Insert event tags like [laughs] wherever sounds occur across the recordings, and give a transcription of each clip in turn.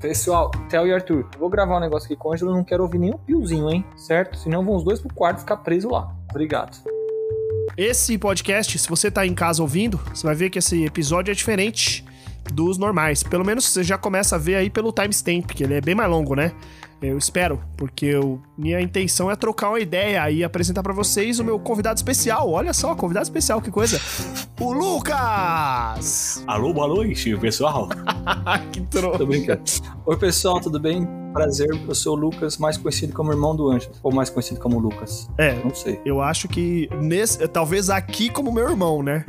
Pessoal, Theo e Arthur, vou gravar um negócio aqui com o Ângelo, não quero ouvir nenhum piozinho, hein? Certo? Senão vão os dois pro quarto ficar preso lá. Obrigado. Esse podcast, se você tá em casa ouvindo, você vai ver que esse episódio é diferente dos normais. Pelo menos você já começa a ver aí pelo timestamp, que ele é bem mais longo, né? Eu espero, porque eu, minha intenção é trocar uma ideia e apresentar para vocês o meu convidado especial. Olha só, convidado especial, que coisa. O Lucas! Alô, boa noite, pessoal. [laughs] que troço. Tô brincando. Oi, pessoal, tudo bem? Prazer, eu sou o Lucas, mais conhecido como irmão do Ângelo. Ou mais conhecido como Lucas. É, Não sei. eu acho que nesse, talvez aqui como meu irmão, né?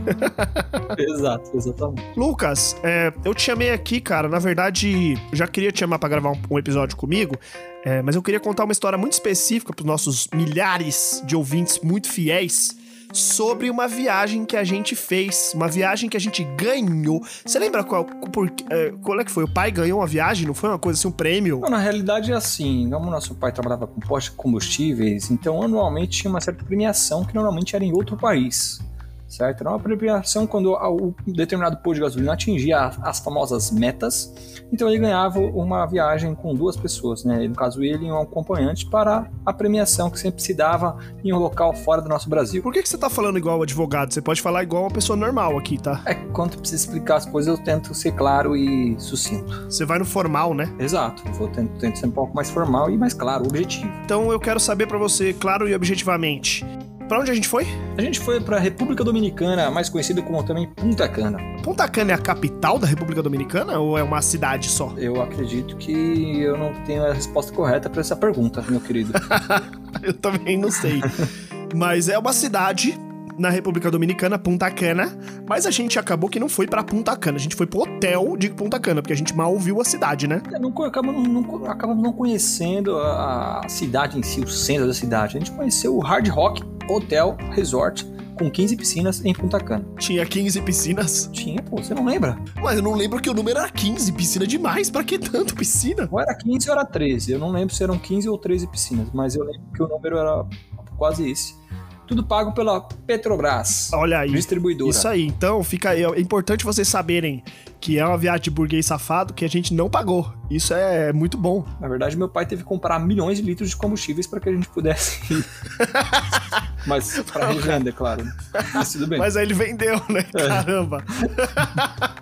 [laughs] Exato, exatamente. Lucas, é, eu te chamei aqui, cara. Na verdade, eu já queria te chamar pra gravar um, um episódio comigo, é, mas eu queria contar uma história muito específica pros nossos milhares de ouvintes muito fiéis sobre uma viagem que a gente fez, uma viagem que a gente ganhou. Você lembra qual, por, é, qual é que foi? O pai ganhou uma viagem, não foi uma coisa assim, um prêmio? Não, na realidade é assim, como nosso pai trabalhava com postos de combustíveis, então anualmente tinha uma certa premiação que normalmente era em outro país, certo? Era uma premiação quando o determinado posto de gasolina atingia as famosas metas, então ele ganhava uma viagem com duas pessoas, né? No caso ele e um acompanhante para a premiação que sempre se dava em um local fora do nosso Brasil. Por que, que você tá falando igual advogado? Você pode falar igual uma pessoa normal aqui, tá? É quando eu preciso explicar as coisas eu tento ser claro e sucinto. Você vai no formal, né? Exato, eu vou tento, tento ser um pouco mais formal e mais claro, objetivo. Então eu quero saber pra você, claro e objetivamente, pra onde a gente foi? A gente foi para a República Dominicana, mais conhecida como também Punta Cana. Punta Cana é a capital da República Dominicana ou é uma cidade só? Eu acredito que eu não tenho a resposta correta para essa pergunta, meu querido. [laughs] Eu também não sei. Mas é uma cidade na República Dominicana, Punta Cana, mas a gente acabou que não foi pra Punta Cana, a gente foi pro hotel de Punta Cana, porque a gente mal viu a cidade, né? Eu não, acabamos, não, acabamos não conhecendo a cidade em si, o centro da cidade. A gente conheceu o Hard Rock Hotel Resort com 15 piscinas em Punta Cana. Tinha 15 piscinas, Tinha, pô, você não lembra? mas eu não lembro que o número era 15, piscina demais, pra que tanto piscina? Ou era 15 ou era 13. Eu não lembro se eram 15 ou 13 piscinas, mas eu lembro que o número era quase esse. Tudo pago pela Petrobras, Olha aí. distribuidora. Isso aí, então fica aí. É importante vocês saberem que é uma viagem de burguês safado que a gente não pagou. Isso é muito bom. Na verdade, meu pai teve que comprar milhões de litros de combustíveis para que a gente pudesse ir. [laughs] Mas para revenda, é claro. Mas tudo bem. Mas aí ele vendeu, né? É. Caramba. [laughs]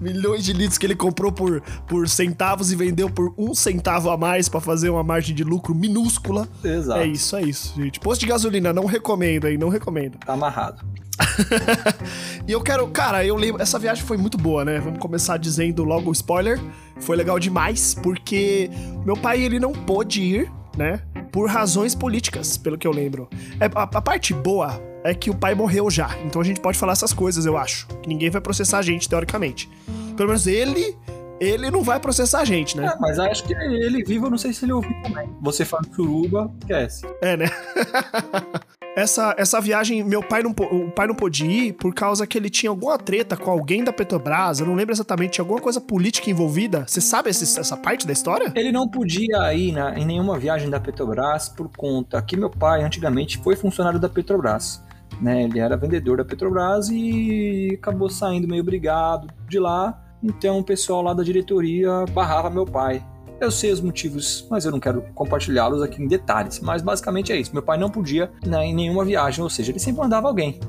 Milhões de litros que ele comprou por, por centavos e vendeu por um centavo a mais pra fazer uma margem de lucro minúscula. Exato. É isso, é isso, gente. Posto de gasolina, não recomendo aí, não recomendo. Tá amarrado. [laughs] E eu quero, cara, eu lembro, essa viagem foi muito boa, né? Vamos começar dizendo logo o spoiler. Foi legal demais, porque meu pai, ele não pôde ir, né? Por razões políticas, pelo que eu lembro. É, a, a parte boa é que o pai morreu já, então a gente pode falar essas coisas, eu acho. Que ninguém vai processar a gente, teoricamente. Pelo menos ele, ele não vai processar a gente, né? É, mas acho que ele vivo, eu não sei se ele ouviu também. Você fala suruba, esquece. É, né? [laughs] essa, essa viagem, meu pai não, o pai não pôde ir por causa que ele tinha alguma treta com alguém da Petrobras. Eu não lembro exatamente, tinha alguma coisa política envolvida. Você sabe esse- essa parte da história? Ele não podia ir na- em nenhuma viagem da Petrobras por conta que meu pai antigamente foi funcionário da Petrobras. Né? Ele era vendedor da Petrobras e acabou saindo meio brigado de lá. Então o pessoal lá da diretoria barrava meu pai. Eu sei os motivos, mas eu não quero compartilhá-los aqui em detalhes. Mas basicamente é isso. Meu pai não podia né, em nenhuma viagem, ou seja, ele sempre mandava alguém.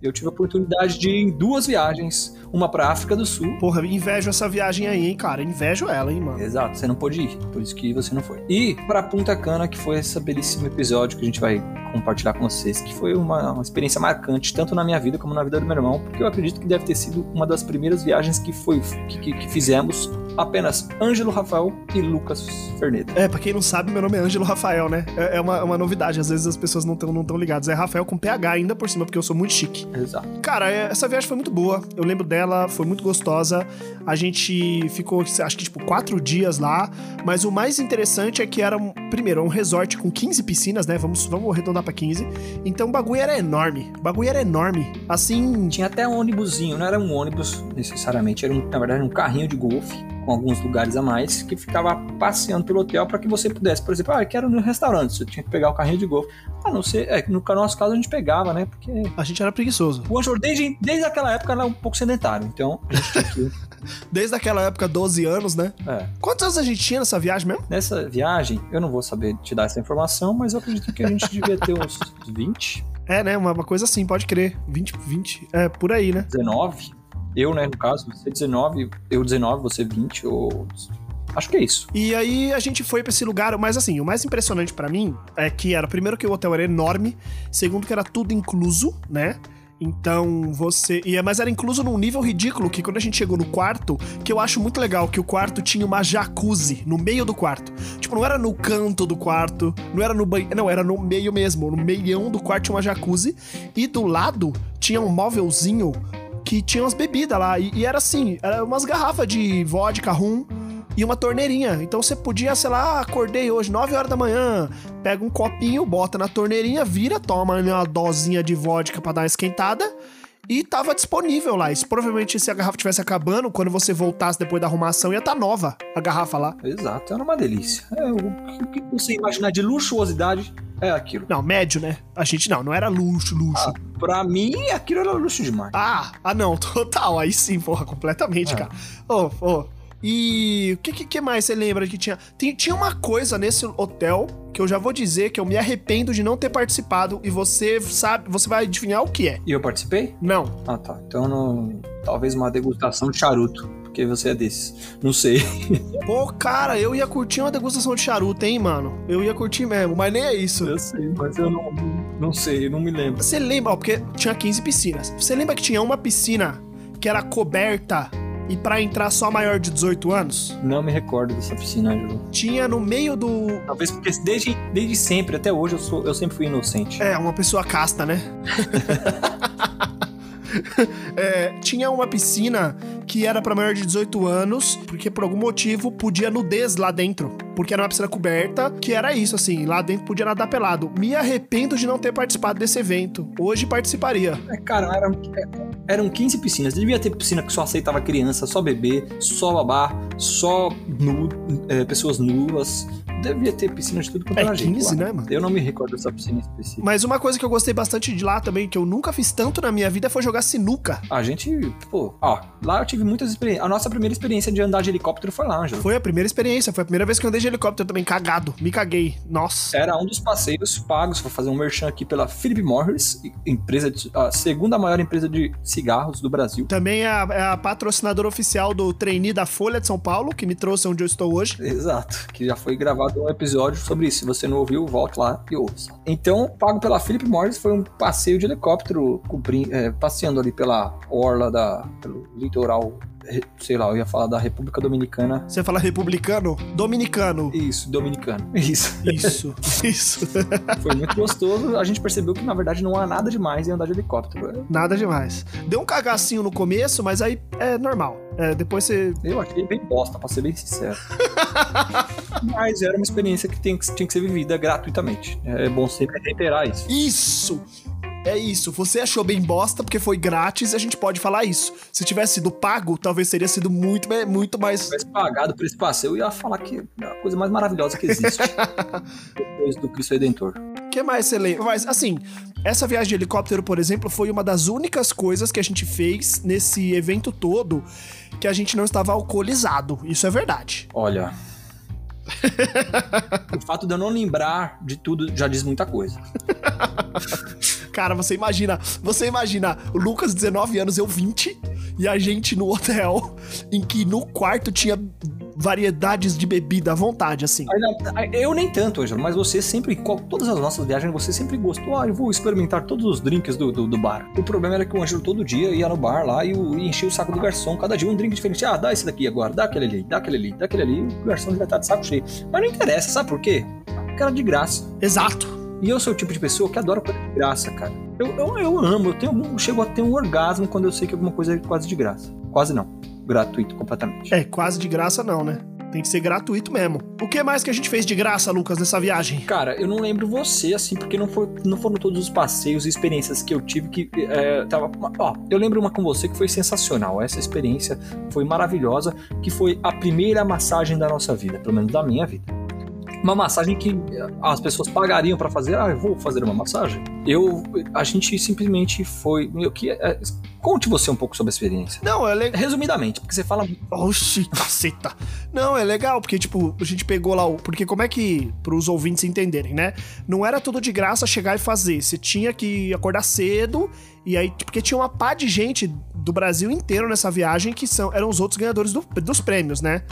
Eu tive a oportunidade de ir em duas viagens, uma para África do Sul Porra, invejo essa viagem aí, hein, cara. Invejo ela, hein, mano. Exato, você não pôde ir, por isso que você não foi. E pra Punta Cana, que foi esse belíssimo episódio que a gente vai compartilhar com vocês, que foi uma, uma experiência marcante, tanto na minha vida como na vida do meu irmão, porque eu acredito que deve ter sido uma das primeiras viagens que foi que, que- que fizemos apenas Ângelo Rafael e Lucas Ferneda. É, pra quem não sabe, meu nome é Ângelo Rafael, né? É é uma, uma novidade, às vezes as pessoas não estão não tão ligadas. É Rafael com PH ainda por cima, porque eu sou muito chique. Exato. Cara, é- essa viagem foi muito boa. Eu lembro dela, foi muito gostosa. A gente ficou, acho que, tipo, quatro dias lá. Mas o mais interessante é que era, um, primeiro, um resort com 15 piscinas, né? Vamos, vamos arredondar pra 15. Então o bagulho era enorme. O bagulho era enorme. Assim. Tinha até um ônibusinho, não era um ônibus necessariamente, era um, na verdade um carrinho de golfe com alguns lugares a mais, que ficava passeando pelo hotel para que você pudesse, por exemplo, ah, eu quero ir no restaurante, você tinha que pegar o carrinho de golfe. Ah, não sei, é, no nosso caso a gente pegava, né? Porque. A gente era preguiçoso. O Anjor, desde, desde aquela época, era um pouco sedentário, então a gente tinha que. [laughs] Desde aquela época, 12 anos, né? É. Quantos anos a gente tinha nessa viagem mesmo? Nessa viagem, eu não vou saber te dar essa informação, mas eu acredito que a gente devia ter uns 20. É, né? Uma, uma coisa assim, pode crer. 20, 20. É, por aí, né? 19. Eu, né, no caso, você 19, eu 19, você 20, ou. Acho que é isso. E aí a gente foi pra esse lugar, mas assim, o mais impressionante pra mim é que era, primeiro que o hotel era enorme, segundo que era tudo incluso, né? Então você. E, é- mas era incluso num nível ridículo que quando a gente chegou no quarto, que eu acho muito legal, que o quarto tinha uma jacuzzi no meio do quarto. Tipo, não era no canto do quarto, não era no banheiro. Não, era no meio mesmo. No meião do quarto tinha uma jacuzzi. E do lado tinha um móvelzinho que tinha umas bebidas lá. E, e era assim, era umas garrafas de vodka, rum e uma torneirinha. Então você podia, sei lá, acordei hoje, 9 horas da manhã, pega um copinho, bota na torneirinha, vira, toma uma dosinha de vodka pra dar uma esquentada. E tava disponível lá. Provavelmente se a garrafa tivesse acabando, quando você voltasse depois da arrumação, ia estar tá nova a garrafa lá. Exato, era uma delícia. É, o que você imaginar de luxuosidade é aquilo. Não, médio, né? A gente não, não era luxo, luxo. Ah, pra mim, aquilo era luxo demais. Ah, ah não, [laughs] total. Aí sim, porra, completamente, É. cara. Ô, ô. E o que, que, mais você lembra que tinha? Tem- tinha uma coisa nesse hotel que eu já vou dizer que eu me arrependo de não ter participado e você sabe, você vai adivinhar o que é. E eu participei? Não. Ah, tá. Então, não... talvez uma degustação de charuto, porque você é desses. Não sei. [laughs] Pô, cara, eu ia curtir uma degustação de charuto, hein, mano? Eu ia curtir mesmo, mas nem é isso. Eu sei, mas eu não, não sei, não me lembro. Você lembra, ó, porque tinha 15 piscinas. Você lembra que tinha uma piscina que era coberta e pra entrar só maior de 18 anos? Não me recordo dessa piscina, Ângelo. Tinha no meio do. Talvez porque desde, desde sempre, até hoje, eu, sou, eu sempre fui inocente. É, uma pessoa casta, né? [laughs] É, tinha uma piscina que era pra maior de 18 anos, porque por algum motivo podia nudez lá dentro. Porque era uma piscina coberta, que era isso, assim, lá dentro podia nadar pelado. Me arrependo de não ter participado desse evento. Hoje participaria. É, cara, eram, eram 15 piscinas. Devia ter piscina que só aceitava criança, só bebê, só babá, só nu, é, pessoas nuas. Devia ter piscina de tudo quanto É era gente 15, lá. né, mano? Eu não me recordo dessa piscina específica. Mas uma coisa que eu gostei bastante de lá também, que eu nunca fiz tanto na minha vida, foi jogar sinuca. A gente, pô, ó, lá eu tive muitas experiências. A nossa primeira experiência de andar de helicóptero foi lá, Ângelo. Foi a primeira experiência, foi a primeira vez que eu andei de helicóptero também, cagado. Me caguei. Nossa. Era um dos passeios pagos, vou fazer um merchan aqui pela Philip Morris, empresa de- a segunda maior empresa de cigarros do Brasil. Também é a, é a patrocinadora oficial do trainee da Folha de São Paulo, que me trouxe onde eu estou hoje. Exato, que já foi gravado um episódio sobre isso. Se você não ouviu, volte lá e ouça. Então, pago pela Philip Morris foi um passeio de helicóptero, é, passeando ali pela orla da, pelo litoral, sei lá, eu ia falar da República Dominicana. Você fala republicano? Dominicano. Isso, dominicano. Isso. [laughs] Isso, isso. Foi muito gostoso. A gente percebeu que, na verdade, não há nada demais em andar de helicóptero. Nada demais. Deu um cagacinho no começo, mas aí é normal. É, depois você. Eu achei bem bosta, pra ser bem sincero. [laughs] Mas era uma experiência que, tem, que tinha que ser vivida gratuitamente. É bom sempre reiterar isso. Isso! É isso. Você achou bem bosta porque foi grátis e a gente pode falar isso. Se tivesse sido pago, talvez teria sido muito, muito mais. Se tivesse pagado por esse passeio, eu ia falar que é a coisa mais maravilhosa que existe. [laughs] Depois do Cristo Redentor. O que mais você lembra? Mas, assim, essa viagem de helicóptero, por exemplo, foi uma das únicas coisas que a gente fez nesse evento todo que a gente não estava alcoolizado. Isso é verdade. Olha. [laughs] o fato de eu não lembrar de tudo já diz muita coisa. [laughs] Cara, você imagina, você imagina, o Lucas, 19 anos, eu 20, e a gente no hotel, em que no quarto tinha variedades de bebida à vontade, assim. Eu nem tanto, Ângelo, mas você sempre, todas as nossas viagens, você sempre gostou. Ah, eu vou experimentar todos os drinks do, do, do bar. O problema era que o Ângelo todo dia ia no bar lá e, e enchia o saco do garçom. Cada dia um drink diferente. Ah, dá esse daqui agora, dá aquele ali, dá aquele ali, dá aquele ali. O garçom já tá de saco cheio. Mas não interessa, sabe por quê? Porque era de graça. Exato. E eu sou o tipo de pessoa que adora coisa de graça, cara. Eu, eu, eu amo, eu, tenho, eu chego a ter um orgasmo quando eu sei que alguma coisa é quase de graça. Quase não. Gratuito completamente. É, quase de graça não, né? Tem que ser gratuito mesmo. O que mais que a gente fez de graça, Lucas, nessa viagem? Cara, eu não lembro você, assim, porque não, foi, não foram todos os passeios e experiências que eu tive que é, tava. Ó, eu lembro uma com você que foi sensacional. Essa experiência foi maravilhosa, que foi a primeira massagem da nossa vida, pelo menos da minha vida uma massagem que as pessoas pagariam para fazer. Ah, eu vou fazer uma massagem. Eu, a gente simplesmente foi. Eu, que, é, conte você um pouco sobre a experiência. Não, é legal. Resumidamente, porque você fala. Oxi, [laughs] caceta. Não, é legal, porque, tipo, a gente pegou lá o. Porque como é que. Para os ouvintes entenderem, né? Não era tudo de graça chegar e fazer. Você tinha que acordar cedo. E aí, porque tinha uma pá de gente do Brasil inteiro nessa viagem que são, eram os outros ganhadores do, dos prêmios, né?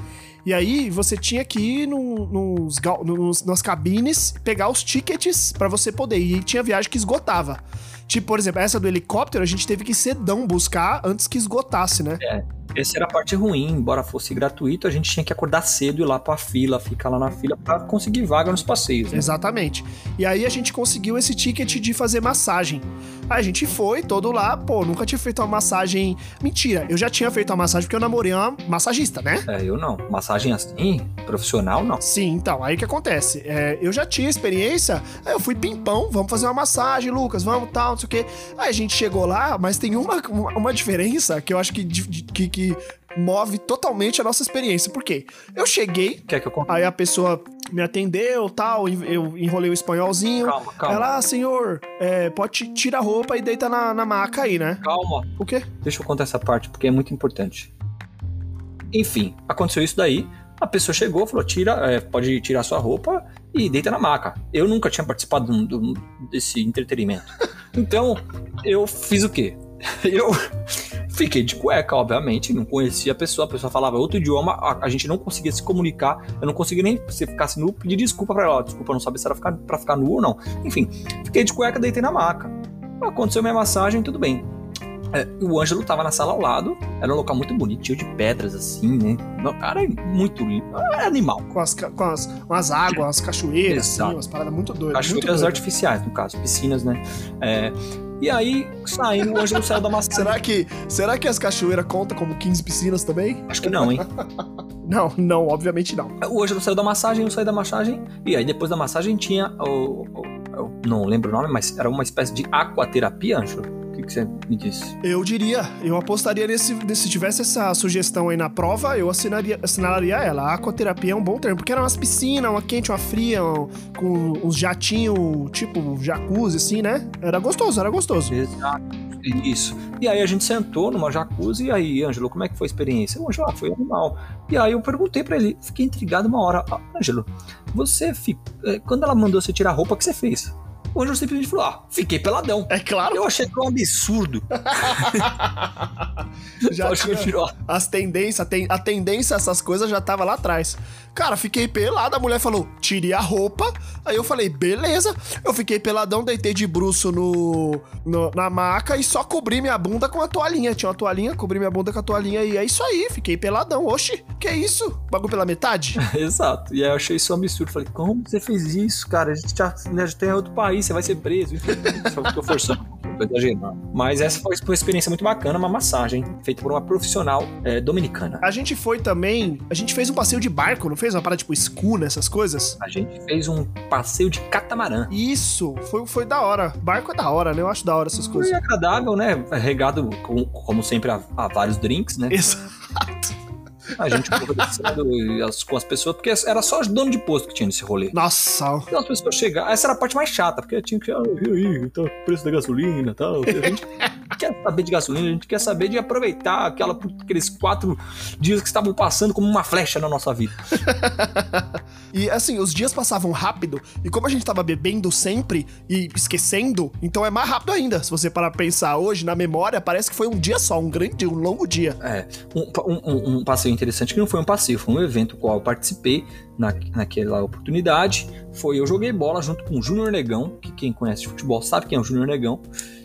E aí você tinha que ir no, nos, nos, nas cabines, pegar os tickets para você poder. E tinha viagem que esgotava. Tipo, por exemplo, essa do helicóptero, a gente teve que cedão buscar antes que esgotasse, né? É. Essa era a parte ruim, embora fosse gratuito, a gente tinha que acordar cedo e ir lá pra fila, ficar lá na fila para conseguir vaga nos passeios. Né? Exatamente. E aí a gente conseguiu esse ticket de fazer massagem. Aí a gente foi todo lá, pô, nunca tinha feito uma massagem. Mentira, eu já tinha feito uma massagem porque eu namorei uma massagista, né? É, eu não. Massagem assim, profissional, não. Sim, então, aí que acontece? É, eu já tinha experiência, aí eu fui pimpão, vamos fazer uma massagem, Lucas, vamos tal, não sei o quê. Aí a gente chegou lá, mas tem uma, uma diferença que eu acho que, que, que que move totalmente a nossa experiência. Por quê? Eu cheguei, Quer que eu aí a pessoa me atendeu tal, eu enrolei o espanholzinho. Calma, calma. Ela, ah, senhor, é, pode tirar a roupa e deita na, na maca aí, né? Calma. O quê? Deixa eu contar essa parte, porque é muito importante. Enfim, aconteceu isso daí. A pessoa chegou, falou: tira, é, pode tirar sua roupa e deita na maca. Eu nunca tinha participado do, do, desse entretenimento. [laughs] Então, eu fiz o quê? [laughs] Eu Fiquei de cueca, obviamente, não conhecia a pessoa, a pessoa falava outro idioma, a, a gente não conseguia se comunicar, eu não conseguia nem, se ficasse nu, pedir desculpa pra ela, desculpa, não sabia se era ficar, pra ficar nu ou não. Enfim, fiquei de cueca, deitei na maca. Aconteceu minha massagem, tudo bem. É, o Ângelo tava na sala ao lado, era um local muito bonito, cheio de pedras, assim, né? O cara é muito é animal. Com as, com as, com as águas, as cachoeiras, assim, umas paradas muito doidas. Cachoeiras muito artificiais, no caso, piscinas, né? É, e aí, saindo, o Ângelo saiu da maçã. será que, será que as cachoeiras contam como 15 piscinas também? Acho que não, hein? [laughs] não, não, obviamente não. O Ângelo saiu da massagem, eu saí da massagem. E aí, depois da massagem, tinha o, o eu não lembro o nome, mas era uma espécie de aquaterapia, Ângelo que, que você me disse? Eu diria, eu apostaria nesse. Se tivesse essa sugestão aí na prova, eu assinaria, assinalaria ela. A aquaterapia é um bom termo, porque era umas piscinas, uma quente, uma fria, um, com uns jatinhos, tipo jacuzzi, assim, né? Era gostoso, era gostoso. Exato. Isso. E aí a gente sentou numa jacuzzi, e aí, Ângelo, como é que foi a experiência? O Ângelo, ah, foi animal. E aí eu perguntei para ele, fiquei intrigado uma hora. Ah, Ângelo, você, fica, eh, quando ela mandou você tirar a roupa, o que você fez? O Anjo simplesmente falou: ah, fiquei peladão. É claro. Eu achei que um absurdo. [laughs] já tinha, as tendências, a tendência a essas coisas já tava lá atrás. Cara, fiquei pelado, a mulher falou, tire a roupa. Aí eu falei, beleza. Eu fiquei peladão, deitei de bruxo no, no, na maca e só cobri minha bunda com a toalhinha. Tinha uma toalhinha, cobri minha bunda com a toalhinha e é isso aí, fiquei peladão. Oxi, que é isso? Bagulho pela metade? [laughs] Exato. E aí eu achei isso um absurdo. Falei, como você fez isso, cara? A gente já, né, já tem outro país, você vai ser preso. Só tô forçando tô exagerando. Mas essa foi uma experiência muito bacana, uma massagem feita por uma profissional é, dominicana. A gente foi também, a gente fez um passeio de barco, não fez? Uma parada tipo escuna, essas coisas? A gente fez um passeio de catamarã. Isso, foi, foi da hora. Barco é da hora, né? Eu acho da hora essas coisas. Foi agradável, né? Regado, com, como sempre, a, a vários drinks, né? Exato. [laughs] A gente conversando com as pessoas, porque era só dono de posto que tinha nesse rolê. Nossa! Então as pessoas chegavam. Essa era a parte mais chata, porque tinha que. Ah, aí, tá, preço da gasolina e tal. A gente quer saber de gasolina, a gente quer saber de aproveitar aquela, aqueles quatro dias que estavam passando como uma flecha na nossa vida. [laughs] e assim, os dias passavam rápido, e como a gente tava bebendo sempre e esquecendo, então é mais rápido ainda. Se você parar pra pensar hoje, na memória, parece que foi um dia só, um grande, um longo dia. É, um, um, um passeio interessante que não foi um passeio, foi um evento qual eu participei na, naquela oportunidade. Foi eu joguei bola junto com o Júnior Negão, que quem conhece futebol sabe quem é o Júnior Negão,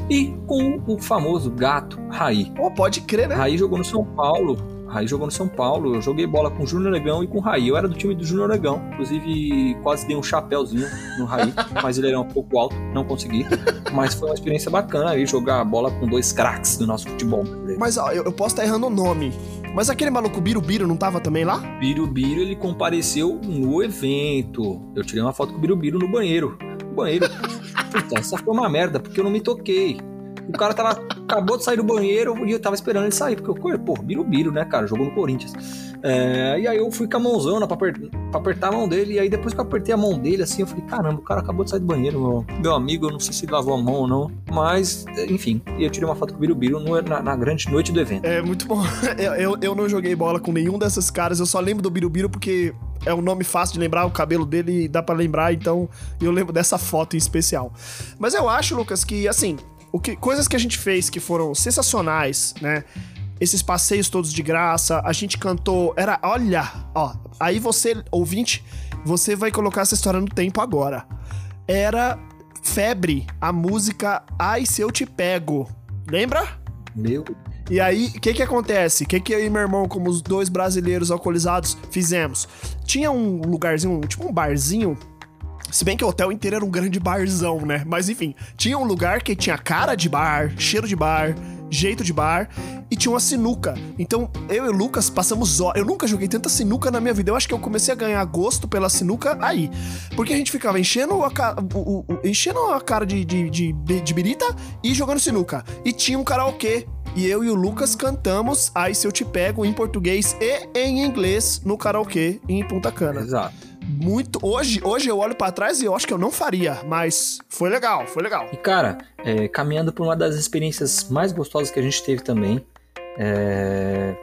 e com o famoso gato Raí. Oh, pode crer, né? Raí jogou no São Paulo, Raí jogou no São Paulo, eu joguei bola com o Júnior Negão e com o Raí. Eu era do time do Júnior Negão, inclusive quase dei um chapéuzinho no Raí, [laughs] mas ele era um pouco alto, não consegui. Mas foi uma experiência bacana aí jogar bola com dois craques do nosso futebol. Mas ó, eu, eu posso estar errando o nome, Mas aquele maluco Birubiru não tava também lá? Birubiru, ele compareceu no evento. Eu tirei uma foto com o Birubiru no banheiro. No banheiro. [laughs] Puta, essa foi uma merda, porque eu não me toquei. O cara tava, acabou de sair do banheiro e eu tava esperando ele sair, porque eu, pô, Birubiru, né, cara? Jogou no Corinthians. É, e aí eu fui com a mãozona pra, pra, apertar a mão dele. E aí depois que eu apertei a mão dele, assim, eu falei, caramba, o cara acabou de sair do banheiro, meu, meu amigo, eu não sei se lavou a mão ou não. Mas, enfim, eu tirei uma foto com o Birubiru na, na grande noite do evento. É muito bom. [laughs] Eu, eu, eu não joguei bola com nenhum desses caras, eu só lembro do Birubiru porque é um nome fácil de lembrar, o cabelo dele dá para lembrar, então eu lembro dessa foto em especial. Mas eu acho, Lucas, que assim, o que, coisas que a gente fez que foram sensacionais, né? Esses passeios todos de graça, a gente cantou. Era, olha, ó, aí você, ouvinte, você vai colocar essa história no tempo agora. Era febre, a música Ai Se Eu Te Pego. Lembra? Meu. E aí, o que que acontece? O que que eu e meu irmão, como os dois brasileiros alcoolizados, fizemos? Tinha um lugarzinho, tipo um barzinho se bem que o hotel inteiro era um grande barzão, né? Mas enfim, tinha um lugar que tinha cara de bar, cheiro de bar, jeito de bar e tinha uma sinuca. Então, eu e o Lucas passamos horas. Eu nunca joguei tanta sinuca na minha vida. Eu acho que eu comecei a ganhar gosto pela sinuca aí. Porque a gente ficava enchendo a, ca... o, o, enchendo a cara de, de, de, de birita e jogando sinuca. E tinha um karaokê e eu e o Lucas cantamos Ai Se Eu Te Pego em português e em inglês no karaokê em Punta Cana. Exato muito. Hoje, hoje eu olho para trás e eu acho que eu não faria, mas foi legal, foi legal. E cara, é, caminhando por uma das experiências mais gostosas que a gente teve também, é,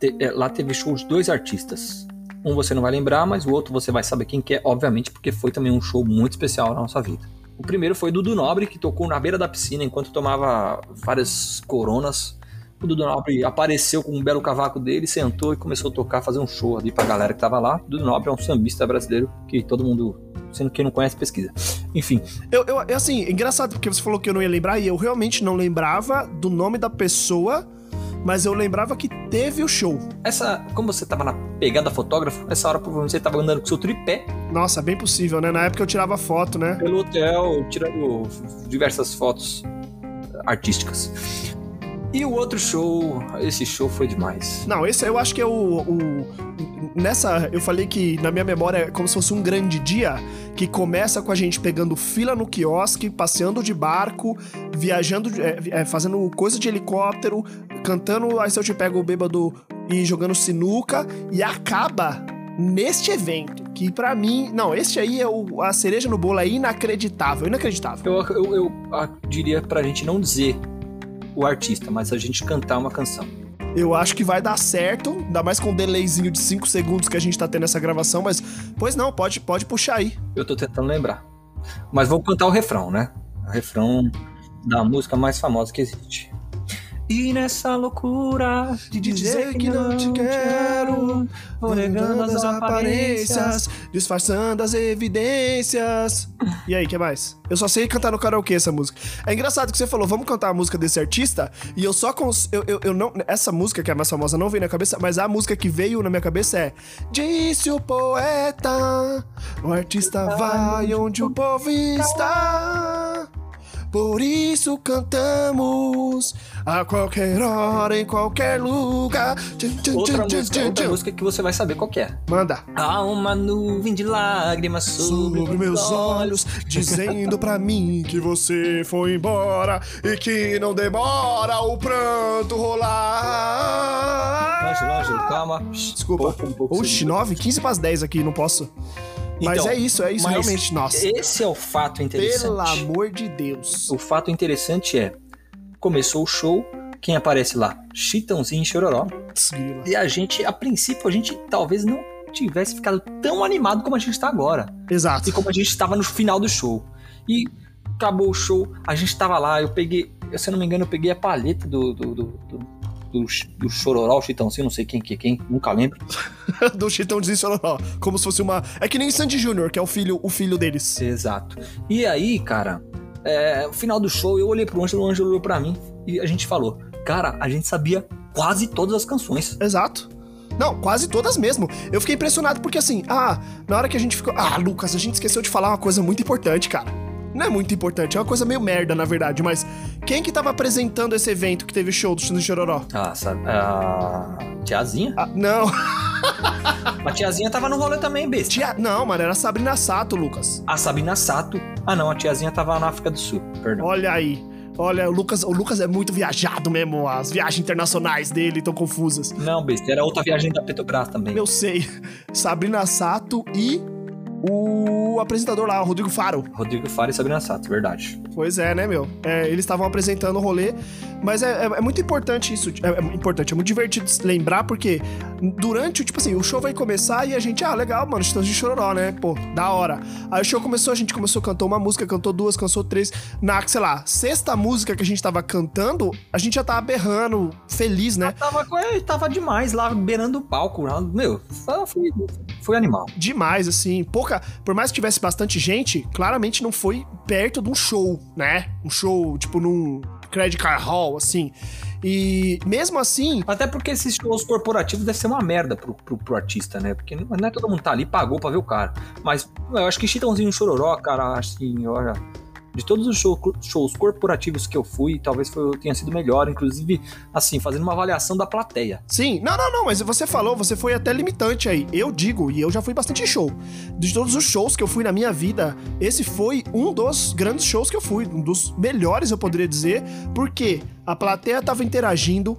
te, é, lá teve show de dois artistas. Um você não vai lembrar, mas o outro você vai saber quem que é, obviamente, porque foi também um show muito especial na nossa vida. O primeiro foi Dudu Nobre, que tocou na beira da piscina enquanto tomava várias coronas o Dudu Nobre apareceu com um belo cavaco dele, sentou e começou a tocar, fazer um show ali pra galera que tava lá. O Dudu Nobre é um sambista brasileiro que todo mundo, sendo quem não conhece, pesquisa. Enfim. Eu, eu, assim, engraçado porque você falou que eu não ia lembrar e eu realmente não lembrava do nome da pessoa mas eu lembrava que teve o show. Essa, como você tava na pegada fotógrafo, essa hora provavelmente você tava andando com seu tripé. Nossa, bem possível, né? Na época eu tirava foto, né? Pelo hotel, tirando diversas fotos artísticas. E o outro show, esse show foi demais. Não, esse eu acho que é o, o, Nessa, eu falei que na minha memória é como se fosse um grande dia que começa com a gente pegando fila no quiosque, passeando de barco, viajando, é, é, fazendo coisa de helicóptero, cantando Aí Se Eu Te Pego o Bêbado e jogando sinuca, e acaba neste evento, que para mim, não, este aí é o, a cereja no bolo, é inacreditável, inacreditável. Eu, eu, eu, eu diria pra gente não dizer o artista, mas a gente cantar uma canção. Eu acho que vai dar certo, ainda mais com um delayzinho de 5 segundos que a gente tá tendo essa gravação, mas pois não, pode, pode puxar aí. Eu tô tentando lembrar. Mas vou cantar o refrão, né? O refrão da música mais famosa que existe. E nessa loucura de dizer que não te quero, vou negando as aparências, disfarçando as evidências. E aí, que mais? Eu só sei cantar no karaokê essa música. É engraçado que você falou, vamos cantar a música desse artista, e eu só cons... eu, eu, eu não essa música que é a mais famosa não veio na cabeça, mas a música que veio na minha cabeça é Disse o poeta, o artista vai onde o povo está. Por isso cantamos a qualquer hora, em qualquer lugar. Outra, música, outra música que você vai saber qual é. Manda. Há uma nuvem de lágrimas sobre, sobre meus olhos, dizendo pra [laughs] mim que você foi embora e que não demora o pranto rolar. Longe, calma. Desculpa. Um pouco, um pouco Oxi, 9, 15 para as 10 aqui, não posso. Mas então, é isso, é isso realmente, nossa. Esse é o fato interessante. Pelo amor de Deus. O fato interessante é, começou o show, quem aparece lá? Chitãozinho e Chororó. Desgrila. E a gente, a princípio, a gente talvez não tivesse ficado tão animado como a gente está agora. Exato. E como a gente estava no final do show. E acabou o show, a gente estava lá, eu peguei, se eu não me engano, eu peguei a palheta do, do, do, do do, do Chororó, o Chitãozinho, não sei quem que é quem, nunca lembro. [laughs] do Chitãozinho Chororó, como se fosse uma... É que nem Sandy Júnior, que é o filho, o filho deles. Exato. E aí, cara, é, final do show, eu olhei pro Ângelo, o Ângelo olhou pra mim e a gente falou, cara, a gente sabia quase todas as canções. Exato. Não, quase todas mesmo. Eu fiquei impressionado porque assim, ah, na hora que a gente ficou. Ah, Lucas, a gente esqueceu de falar uma coisa muito importante, cara. Não é muito importante, é uma coisa meio merda, na verdade, mas quem que tava apresentando esse evento que teve show do Chororó? Ah, sabe, a tiazinha? Ah, não. [laughs] a tiazinha tava no rolê também, besta. Tia... Não, mano, era a Sabrina Sato, Lucas. A Sabrina Sato? Ah, não, a tiazinha tava na África do Sul, perdão. Olha aí. Olha, o Lucas, o Lucas é muito viajado mesmo. As viagens internacionais dele estão confusas. Não, besta, era outra viagem da Petrobras também. Eu sei. Sabrina Sato e o apresentador lá, o Rodrigo Faro. Rodrigo Faro e Sabrina Sato, verdade. Pois é, né, meu? É, eles estavam apresentando o rolê, mas é, é, é muito importante isso. É, é, importante, é muito divertido lembrar, porque durante, tipo assim, o show vai começar e a gente, ah, legal, mano, estamos de chororó, né? Pô, da hora. Aí o show começou, a gente começou, cantou uma música, cantou duas, cantou três. Na, sei lá, sexta música que a gente tava cantando, a gente já tava berrando, feliz, né? tava, tava demais lá, beirando o palco. Meu, foi, foi animal. Demais, assim. Pouca. Por mais que tivesse bastante gente, claramente não foi perto de um show, né? Um show, tipo, num Credit Card Hall, assim. E mesmo assim. Até porque esses shows corporativos devem ser uma merda pro, pro, pro, artista, né? Porque não é todo mundo tá ali, pagou pra ver o cara. Mas eu acho que Chitãozinho Chororó, cara, assim, olha de todos os show, shows corporativos que eu fui, talvez foi, tenha sido melhor, inclusive, assim, fazendo uma avaliação da plateia. Sim, não, não, não, mas você falou, você foi até limitante aí. Eu digo, e eu já fui bastante show. De todos os shows que eu fui na minha vida, esse foi um dos grandes shows que eu fui, um dos melhores, eu poderia dizer, porque a plateia tava interagindo.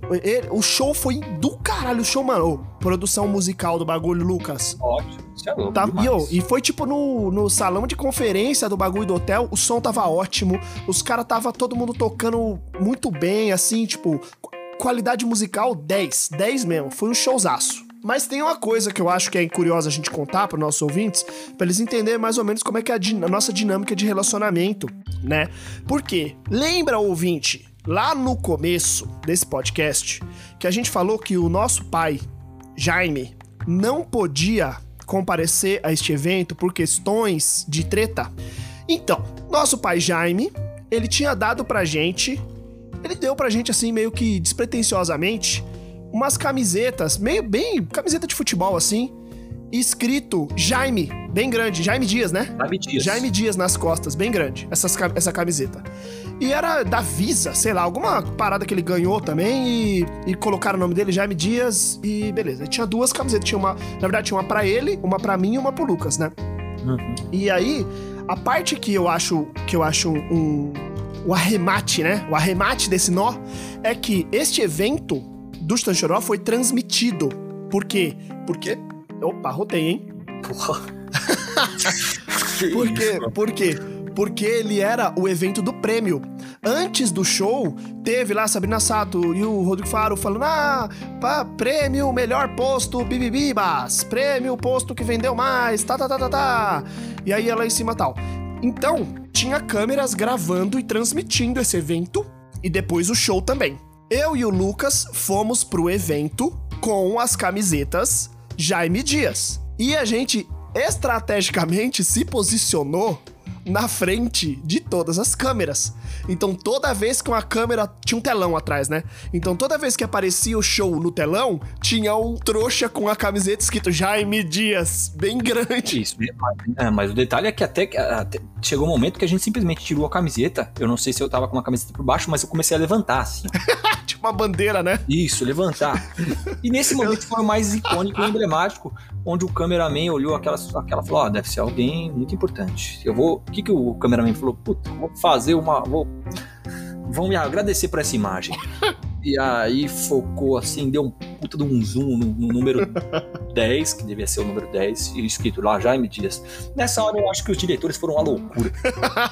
o show foi do caralho. O show, mano. produção musical do bagulho, Lucas. Ótimo. Isso é louco. Tá, e, e, foi tipo no, no salão de conferência do bagulho do hotel. O som tava ótimo. Os caras tava todo mundo tocando muito bem, assim, tipo. Qualidade musical 10. 10 mesmo. Foi um showzaço. Mas tem uma coisa que eu acho que é curiosa a gente contar para nossos ouvintes, para eles entenderem mais ou menos como é que é a, a nossa dinâmica de relacionamento, né? Porque, lembra, ouvinte, lá no começo desse podcast que a gente falou que o nosso pai, Jaime, não podia comparecer a este evento por questões de treta. Então, nosso pai Jaime, ele tinha dado pra gente, ele deu pra gente assim meio que despretensiosamente umas camisetas, meio bem camiseta de futebol assim, escrito Jaime, bem grande, Jaime Dias, né? Jaime Dias. Jaime Dias nas costas, bem grande, essas, essa camiseta. E era da Visa, sei lá, alguma parada que ele ganhou também e, e colocaram o nome dele, Jaime Dias, e beleza. Tinha duas camisetas, tinha uma, na verdade tinha uma para ele, uma para mim e uma pro Lucas, né? Uhum. E aí, a parte que eu acho que eu acho um, o arremate, né? O arremate desse nó é que este evento do Stanchoró foi transmitido. Por quê? Porque Opa, rotei, hein? Porra. Por [laughs] quê? Por quê? Porque ele era o evento do prêmio. Antes do show, teve lá Sabrina Sato e o Rodrigo Faro falando: Ah, pá, prêmio, melhor posto, bibibibas, prêmio, posto que vendeu mais, tá, tá, tá, tá, tá. E aí ela em cima tal. Então, tinha câmeras gravando e transmitindo esse evento e depois o show também. Eu e o Lucas fomos pro evento com as camisetas Jaime Dias. E a gente estrategicamente se posicionou na frente de todas as câmeras. Então toda vez que uma câmera tinha um telão atrás, né? Então toda vez que aparecia o show no telão, tinha um trouxa com a camiseta escrito Jaime Dias, bem grande. Isso, é, mas o detalhe é que até, até, chegou um momento que a gente simplesmente tirou a camiseta. Eu não sei se eu tava com uma camiseta por baixo, mas eu comecei a levantar assim. [laughs] tipo uma bandeira, né? Isso, levantar. E nesse momento foi o mais icônico e emblemático, onde o cameraman olhou aquela, aquela falou: Ó, oh, deve ser alguém muito importante. Eu vou. O que, que o cameraman falou? Puta, vou fazer uma. Vou, vão me agradecer por essa imagem. [laughs] E aí focou assim, deu um puta de um zoom no, no, número [laughs] 10, que devia ser o número 10, e escrito lá, Jaime Dias. Nessa hora eu acho que os diretores foram uma loucura.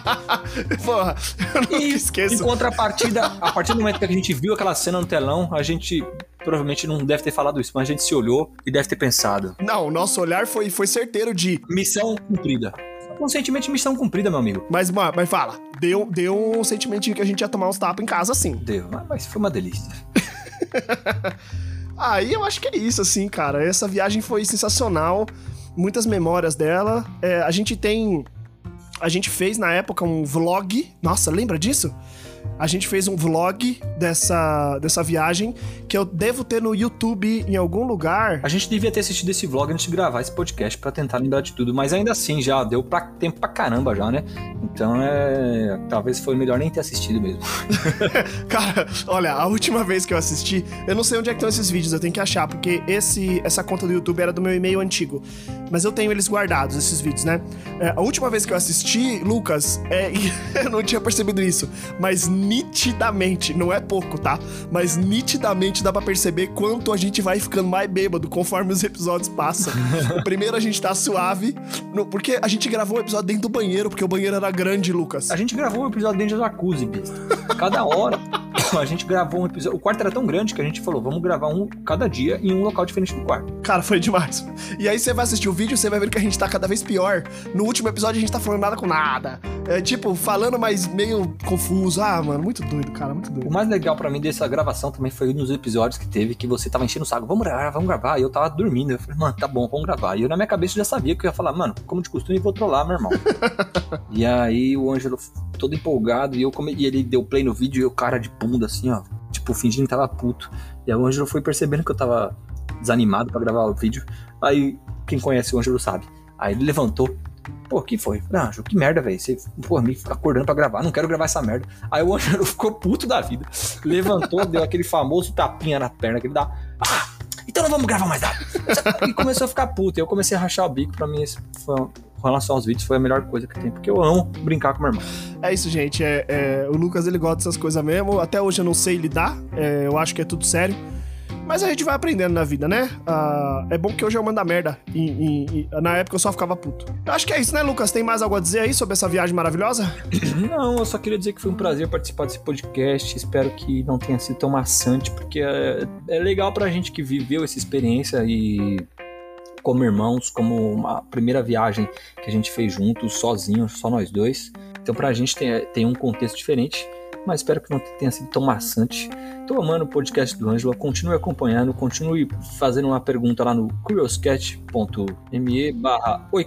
[laughs] Porra, eu não e, esqueço. Em contrapartida, a partir do momento que a gente viu aquela cena no telão, a gente provavelmente não deve ter falado isso, mas a gente se olhou e deve ter pensado. Não, o nosso olhar foi, foi certeiro de. Missão cumprida um de missão cumprida, meu amigo. Mas, mas fala, deu, deu um sentimento de que a gente ia tomar uns tapas em casa, sim. Deu, mas foi uma delícia. [laughs] Aí eu acho que é isso, assim, cara. Essa viagem foi sensacional. Muitas memórias dela. É, a gente tem. A gente fez na época um vlog. Nossa, lembra disso? A gente fez um vlog dessa, dessa viagem que eu devo ter no YouTube em algum lugar. A gente devia ter assistido esse vlog antes de gravar esse podcast para tentar lembrar de tudo, mas ainda assim já deu pra, tempo pra caramba já, né? Então é. Talvez foi melhor nem ter assistido mesmo. [laughs] Cara, olha, a última vez que eu assisti, eu não sei onde é que estão esses vídeos, eu tenho que achar, porque esse, essa conta do YouTube era do meu e-mail antigo. Mas eu tenho eles guardados, esses vídeos, né? É, a última vez que eu assisti, Lucas, é, [laughs] eu não tinha percebido isso, mas nitidamente, não é pouco, tá? Mas nitidamente dá pra perceber quanto a gente vai ficando mais bêbado conforme os episódios passam. [laughs] o primeiro a gente tá suave, no, porque a gente gravou o um episódio dentro do banheiro, porque o banheiro era grande, Lucas. A gente gravou o um episódio dentro do jacuzzi, besta. Cada hora [laughs] a gente gravou um episódio. O quarto era tão grande que a gente falou, vamos gravar um cada dia em um local diferente do quarto. Cara, foi demais. E aí você vai assistir o vídeo, você vai ver que a gente tá cada vez pior. No último episódio a gente tá falando nada com nada. É tipo, falando, mas meio confuso. Ah, mano, muito doido, cara, muito doido. O mais legal para mim dessa gravação também foi nos episódios que teve que você tava enchendo o saco. Vamos gravar, vamos gravar. E eu tava dormindo. Eu falei, mano, tá bom, vamos gravar. E eu na minha cabeça já sabia que eu ia falar, mano, como de costume, vou trollar, meu irmão. [laughs] e aí o Ângelo todo empolgado e eu come... e ele deu play no vídeo e o cara de bunda assim, ó, tipo, fingindo que tava puto. E aí o Ângelo foi percebendo que eu tava desanimado para gravar o vídeo. Aí quem conhece o Ângelo sabe. Aí ele levantou, Pô, que foi? Falei, Anjo, que merda, velho. Você, pô, me acordando pra gravar. Não quero gravar essa merda. Aí o Ângelo [laughs] ficou puto da vida. Levantou, deu aquele famoso tapinha na perna que ele dá. Ah, então não vamos gravar mais nada. [laughs] E começou a ficar puto. Eu comecei a rachar o bico. Pra mim, foi, com relação aos vídeos, foi a melhor coisa que tem. Porque eu amo brincar com meu irmão. É isso, gente. É, é, o Lucas, ele gosta dessas coisas mesmo. Até hoje eu não sei lidar. É, eu acho que é tudo sério. Mas a gente vai aprendendo na vida, né? Uh, é bom que hoje eu mando a merda. E, e, e, na época eu só ficava puto. Eu acho que é isso, né, Lucas? Tem mais algo a dizer aí sobre essa viagem maravilhosa? [coughs] Não, eu só queria dizer que foi um prazer participar desse podcast. Espero que não tenha sido tão maçante, porque é, é legal pra gente que viveu essa experiência e como irmãos, como uma primeira viagem que a gente fez juntos, sozinhos, só nós dois. Então pra gente tem, tem um contexto diferente mas espero que não tenha sido tão maçante. Tô amando o podcast do Ângelo, continue acompanhando, continue fazendo uma pergunta lá no curioscat.me barra oi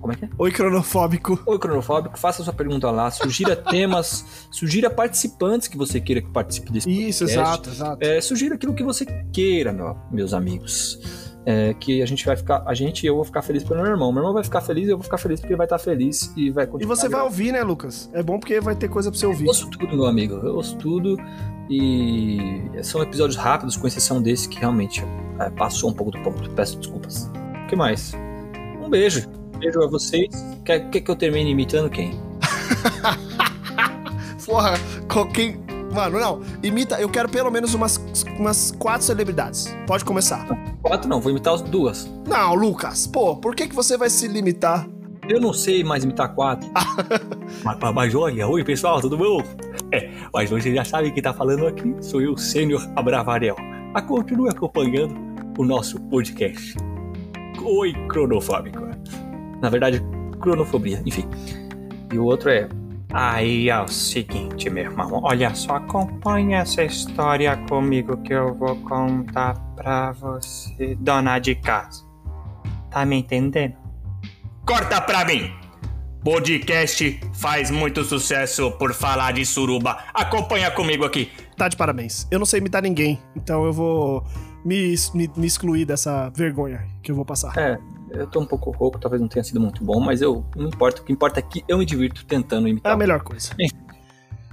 como é que é? Oi, cronofóbico. Oi, cronofóbico. Faça sua pergunta lá. Sugira [laughs] temas, sugira participantes que você queira que participe desse Isso, podcast. exato, exato. É, sugira aquilo que você queira, meu, meus amigos é, que a gente vai ficar, a gente e eu vou ficar feliz pelo meu irmão. Meu irmão vai ficar feliz e eu vou ficar feliz porque ele vai estar feliz e vai continuar. E você vai ouvir, né, Lucas? É bom porque vai ter coisa pra você ouvir. Eu ouço tudo, meu amigo. Eu ouço tudo e são episódios rápidos, com exceção desse que realmente é, passou um pouco do ponto. Peço desculpas. O que mais? Um beijo. Beijo a vocês. Quer, quer que eu termine imitando quem? [laughs] Porra, quem, Mano, não. Imita, eu quero pelo menos umas, umas quatro celebridades. Pode começar. Quatro não, vou imitar as duas. Não, Lucas, pô, por que, que você vai se limitar? Eu não sei mais imitar quatro. [laughs] mas, mas olha, oi pessoal, tudo bom? É, mas você já sabe quem tá falando aqui. Sou eu, Sênior Abravarel. A continue acompanhando o nosso podcast. Oi, cronofóbico. Na verdade, cronofobia, enfim. E o outro é Aí é o seguinte, meu irmão, olha só, acompanhe essa história comigo que eu vou contar pra você, dona de casa. Tá me entendendo? Corta pra mim! Podcast faz muito sucesso por falar de suruba. Acompanha comigo aqui. Tá de parabéns. Eu não sei imitar ninguém, então eu vou me, me, me excluir dessa vergonha que eu vou passar. É, eu tô um pouco rouco, talvez não tenha sido muito bom, mas eu não importa. O que importa é que eu me divirto tentando imitar. É a melhor coisa.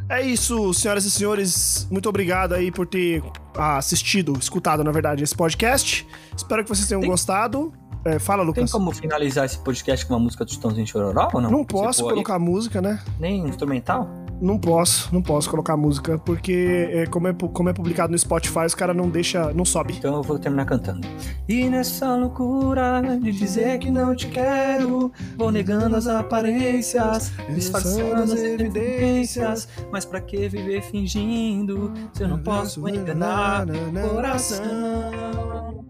É isso, senhoras e senhores. Muito obrigado aí por ter ah, assistido, escutado, na verdade, esse podcast. Espero que vocês tenham Tem... gostado. É, fala, Lucas. Tem como finalizar esse podcast com uma música do Chitãozinho Chororó ou não? Não posso colocar aí? música, né? Nem instrumental? Não posso, não posso colocar música, porque é, como, é, como é publicado no Spotify, os caras não deixa, não sobe. Então eu vou terminar cantando. E nessa loucura de dizer que não te quero, vou negando as aparências, disfarçando as evidências. Mas pra que viver fingindo se eu não posso enganar o coração?